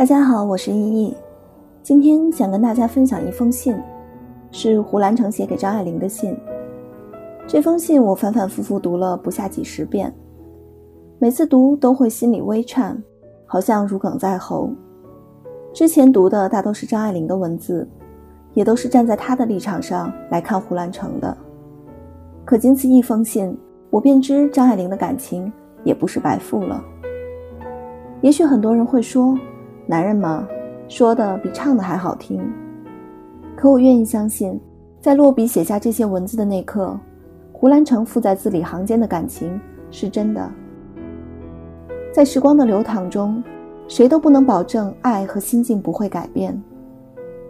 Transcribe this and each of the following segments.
大家好，我是依依，今天想跟大家分享一封信，是胡兰成写给张爱玲的信。这封信我反反复复读了不下几十遍，每次读都会心里微颤，好像如鲠在喉。之前读的大都是张爱玲的文字，也都是站在她的立场上来看胡兰成的。可仅此一封信，我便知张爱玲的感情也不是白付了。也许很多人会说。男人嘛，说的比唱的还好听。可我愿意相信，在落笔写下这些文字的那刻，胡兰成附在字里行间的感情是真的。在时光的流淌中，谁都不能保证爱和心境不会改变。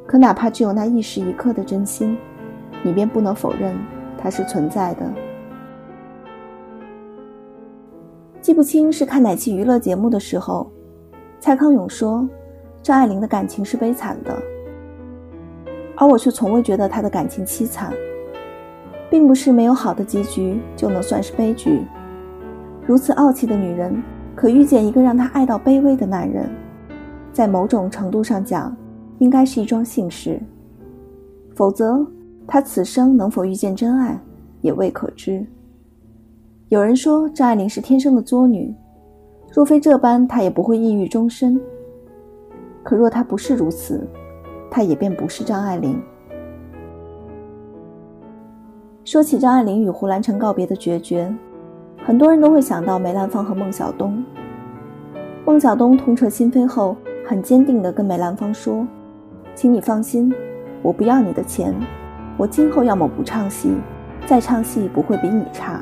可哪怕只有那一时一刻的真心，你便不能否认它是存在的。记不清是看哪期娱乐节目的时候。蔡康永说：“张爱玲的感情是悲惨的，而我却从未觉得她的感情凄惨。并不是没有好的结局就能算是悲剧。如此傲气的女人，可遇见一个让她爱到卑微的男人，在某种程度上讲，应该是一桩幸事。否则，她此生能否遇见真爱，也未可知。有人说张爱玲是天生的作女。”若非这般，他也不会抑郁终身。可若他不是如此，他也便不是张爱玲。说起张爱玲与胡兰成告别的决绝，很多人都会想到梅兰芳和孟小冬。孟小冬痛彻心扉后，很坚定地跟梅兰芳说：“请你放心，我不要你的钱，我今后要么不唱戏，再唱戏不会比你差。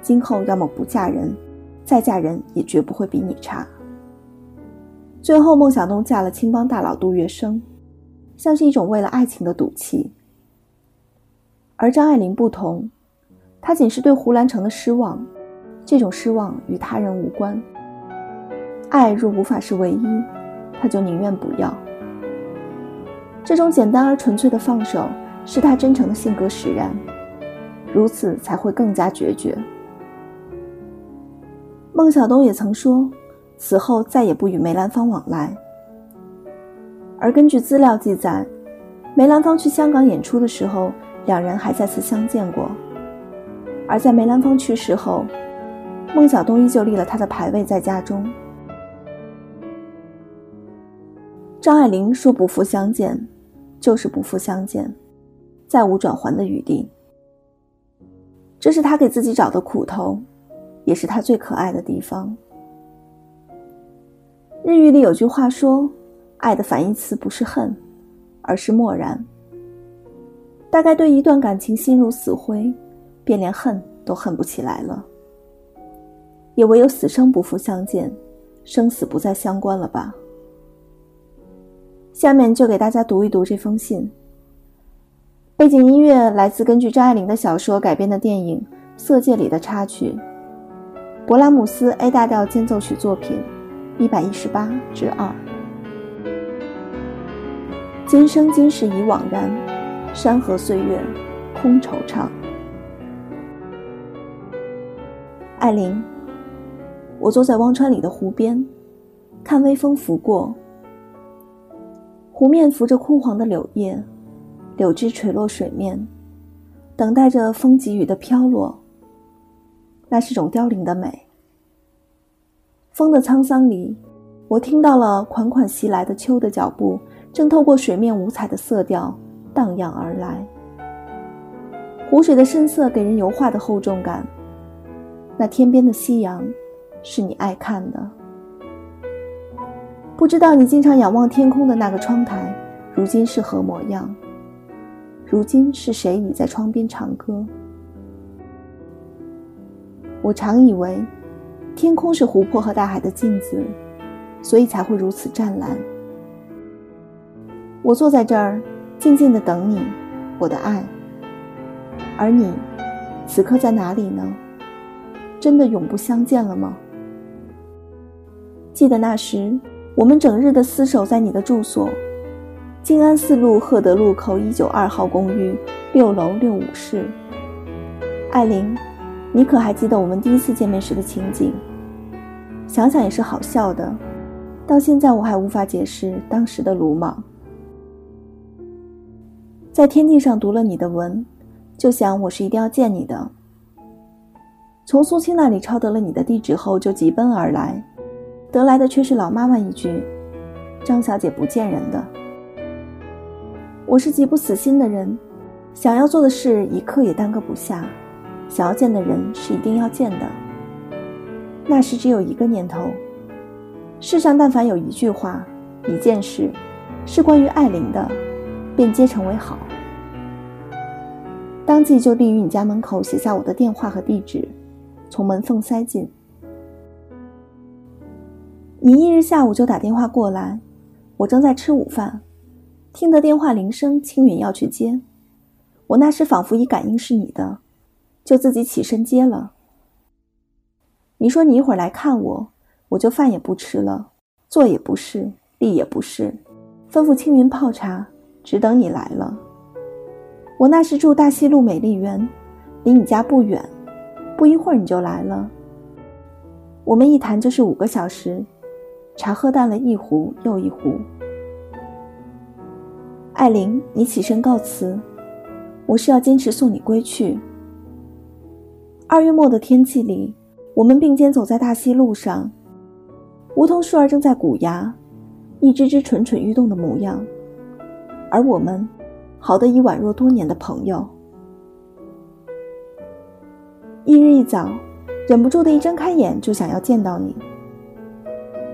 今后要么不嫁人。”再嫁人也绝不会比你差。最后，孟小冬嫁了青帮大佬杜月笙，像是一种为了爱情的赌气。而张爱玲不同，她仅是对胡兰成的失望，这种失望与他人无关。爱若无法是唯一，她就宁愿不要。这种简单而纯粹的放手，是她真诚的性格使然，如此才会更加决绝。孟小冬也曾说，此后再也不与梅兰芳往来。而根据资料记载，梅兰芳去香港演出的时候，两人还再次相见过。而在梅兰芳去世后，孟小冬依旧立了他的牌位在家中。张爱玲说不复相见，就是不复相见，再无转圜的余地。这是他给自己找的苦头。也是他最可爱的地方。日语里有句话说：“爱的反义词不是恨，而是漠然。”大概对一段感情心如死灰，便连恨都恨不起来了。也唯有死生不复相见，生死不再相关了吧。下面就给大家读一读这封信。背景音乐来自根据张爱玲的小说改编的电影《色戒》里的插曲。勃拉姆斯 A 大调间奏曲作品，一百一十八之二。今生今世已惘然，山河岁月空惆怅。艾琳，我坐在汪川里的湖边，看微风拂过，湖面浮着枯黄的柳叶，柳枝垂落水面，等待着风急雨的飘落。那是种凋零的美。风的沧桑里，我听到了款款袭来的秋的脚步，正透过水面五彩的色调荡漾而来。湖水的深色给人油画的厚重感。那天边的夕阳，是你爱看的。不知道你经常仰望天空的那个窗台，如今是何模样？如今是谁倚在窗边唱歌？我常以为，天空是湖泊和大海的镜子，所以才会如此湛蓝。我坐在这儿，静静的等你，我的爱。而你，此刻在哪里呢？真的永不相见了吗？记得那时，我们整日的厮守在你的住所——静安寺路赫德路口一九二号公寓六楼六五室。艾琳。你可还记得我们第一次见面时的情景？想想也是好笑的。到现在我还无法解释当时的鲁莽。在天地上读了你的文，就想我是一定要见你的。从苏青那里抄得了你的地址后，就急奔而来，得来的却是老妈妈一句：“张小姐不见人的。”我是极不死心的人，想要做的事一刻也耽搁不下，想要见的人是一定要见的。那时只有一个念头：世上但凡有一句话、一件事，是关于艾琳的。便皆成为好，当即就立于你家门口写下我的电话和地址，从门缝塞进。你一日下午就打电话过来，我正在吃午饭，听得电话铃声，青云要去接，我那时仿佛已感应是你的，就自己起身接了。你说你一会儿来看我，我就饭也不吃了，坐也不是，立也不是，吩咐青云泡茶。只等你来了。我那时住大西路美丽园，离你家不远，不一会儿你就来了。我们一谈就是五个小时，茶喝淡了一壶又一壶。艾琳，你起身告辞，我是要坚持送你归去。二月末的天气里，我们并肩走在大西路上，梧桐树儿正在鼓芽，一只只蠢蠢欲动的模样。而我们，好的已宛若多年的朋友。一日一早，忍不住的一睁开眼就想要见到你。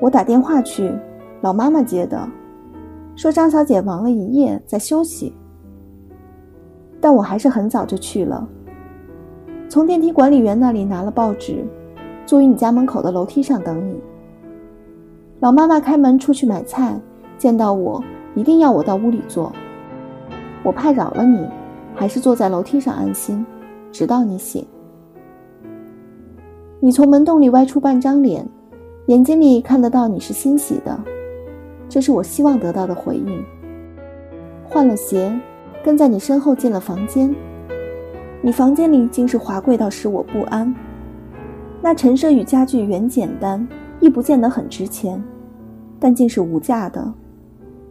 我打电话去，老妈妈接的，说张小姐忙了一夜在休息。但我还是很早就去了，从电梯管理员那里拿了报纸，坐于你家门口的楼梯上等你。老妈妈开门出去买菜，见到我。一定要我到屋里坐，我怕扰了你，还是坐在楼梯上安心，直到你醒。你从门洞里歪出半张脸，眼睛里看得到你是欣喜的，这是我希望得到的回应。换了鞋，跟在你身后进了房间，你房间里竟是华贵到使我不安。那陈设与家具原简单，亦不见得很值钱，但竟是无价的。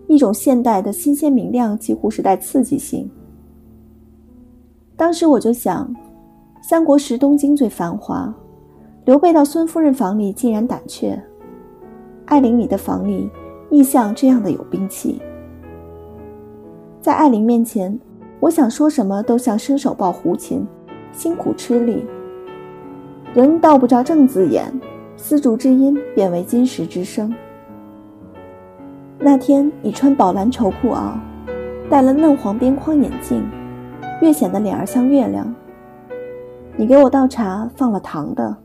一种现代的新鲜明亮，几乎是带刺激性。当时我就想，三国时东京最繁华，刘备到孙夫人房里竟然胆怯，艾琳你的房里亦像这样的有兵器。在艾琳面前，我想说什么都像伸手抱胡琴，辛苦吃力，人道不着正字眼，丝竹之音变为金石之声。那天你穿宝蓝绸裤袄，戴了嫩黄边框眼镜，越显得脸儿像月亮。你给我倒茶，放了糖的，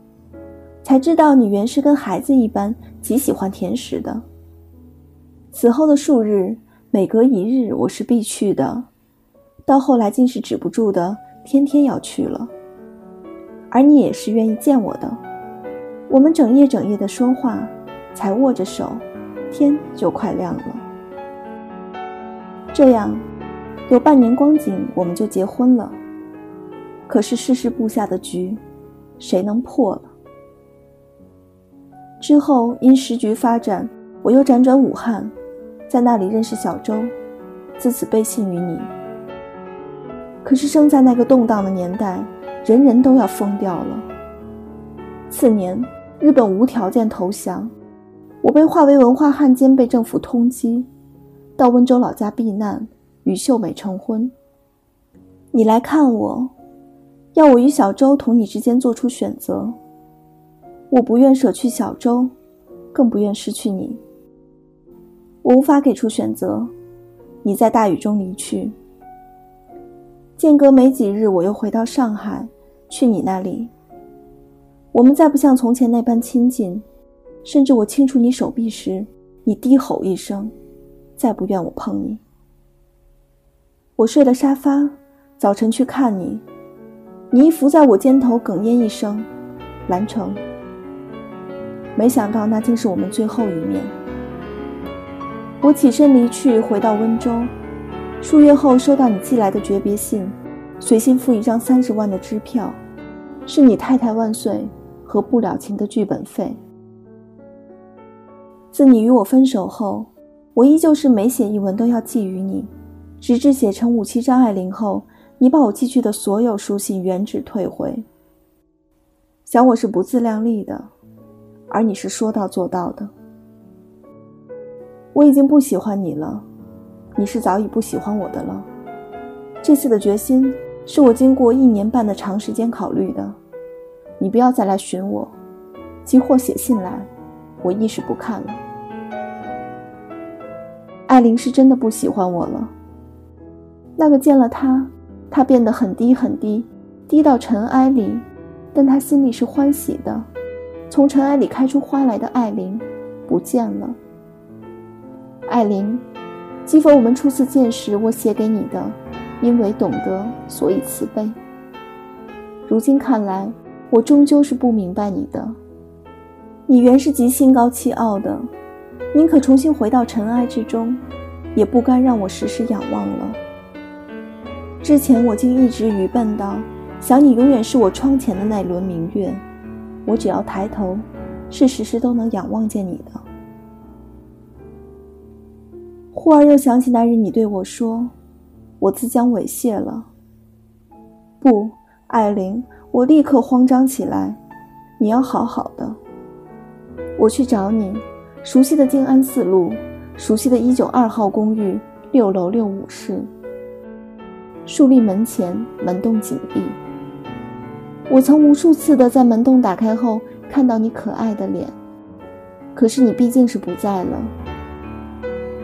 才知道你原是跟孩子一般极喜欢甜食的。此后的数日，每隔一日我是必去的，到后来竟是止不住的，天天要去了。而你也是愿意见我的，我们整夜整夜的说话，才握着手。天就快亮了。这样，有半年光景，我们就结婚了。可是世事布下的局，谁能破了？之后因时局发展，我又辗转武汉，在那里认识小周，自此背信于你。可是生在那个动荡的年代，人人都要疯掉了。次年，日本无条件投降。我被划为文化汉奸，被政府通缉，到温州老家避难，与秀美成婚。你来看我，要我与小周同你之间做出选择。我不愿舍去小周，更不愿失去你。我无法给出选择。你在大雨中离去，间隔没几日，我又回到上海，去你那里。我们再不像从前那般亲近。甚至我轻触你手臂时，你低吼一声，再不愿我碰你。我睡了沙发，早晨去看你，你一伏在我肩头，哽咽一声：“兰城。”没想到那竟是我们最后一面。我起身离去，回到温州，数月后收到你寄来的诀别信，随信附一张三十万的支票，是你太太万岁和不了情的剧本费。自你与我分手后，我依旧是每写一文都要寄予你，直至写成五期张爱玲后，你把我寄去的所有书信原址退回。想我是不自量力的，而你是说到做到的。我已经不喜欢你了，你是早已不喜欢我的了。这次的决心是我经过一年半的长时间考虑的。你不要再来寻我，即或写信来，我亦是不看了。艾琳是真的不喜欢我了。那个见了他，他变得很低很低，低到尘埃里，但他心里是欢喜的。从尘埃里开出花来的艾琳，不见了。艾琳，记否我们初次见时，我写给你的，因为懂得，所以慈悲。如今看来，我终究是不明白你的。你原是极心高气傲的。宁可重新回到尘埃之中，也不甘让我时时仰望了。之前我竟一直愚笨到想你永远是我窗前的那轮明月，我只要抬头，是时时都能仰望见你的。忽而又想起那日你对我说：“我自将猥亵了。”不，艾琳，我立刻慌张起来。你要好好的，我去找你。熟悉的静安寺路，熟悉的一九二号公寓六楼六五室。树立门前，门洞紧闭。我曾无数次的在门洞打开后看到你可爱的脸，可是你毕竟是不在了。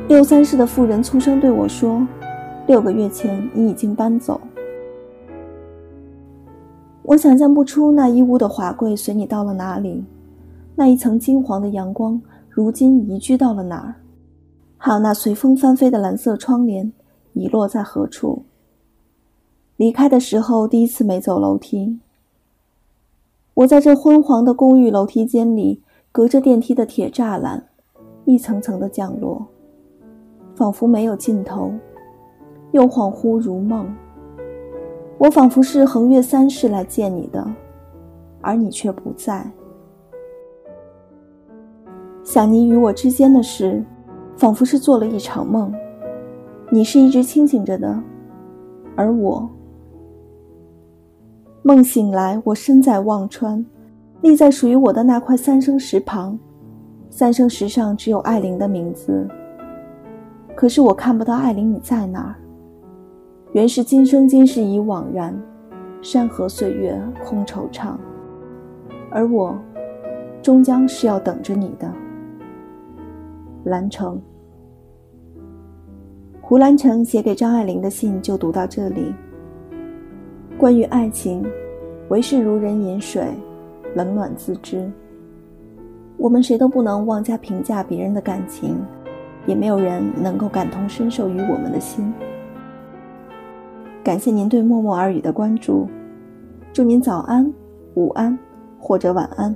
六三室的妇人粗声对我说：“六个月前你已经搬走。”我想象不出那一屋的华贵随你到了哪里，那一层金黄的阳光。如今移居到了哪儿？还有那随风翻飞的蓝色窗帘，遗落在何处？离开的时候，第一次没走楼梯。我在这昏黄的公寓楼梯间里，隔着电梯的铁栅栏，一层层的降落，仿佛没有尽头，又恍惚如梦。我仿佛是横越三世来见你的，而你却不在。想你与我之间的事，仿佛是做了一场梦。你是一直清醒着的，而我梦醒来，我身在忘川，立在属于我的那块三生石旁。三生石上只有艾琳的名字，可是我看不到艾琳，你在哪儿？原是今生今世已惘然，山河岁月空惆怅，而我终将是要等着你的。兰城，胡兰成写给张爱玲的信就读到这里。关于爱情，唯是如人饮水，冷暖自知。我们谁都不能妄加评价别人的感情，也没有人能够感同身受于我们的心。感谢您对默默耳语的关注，祝您早安、午安或者晚安。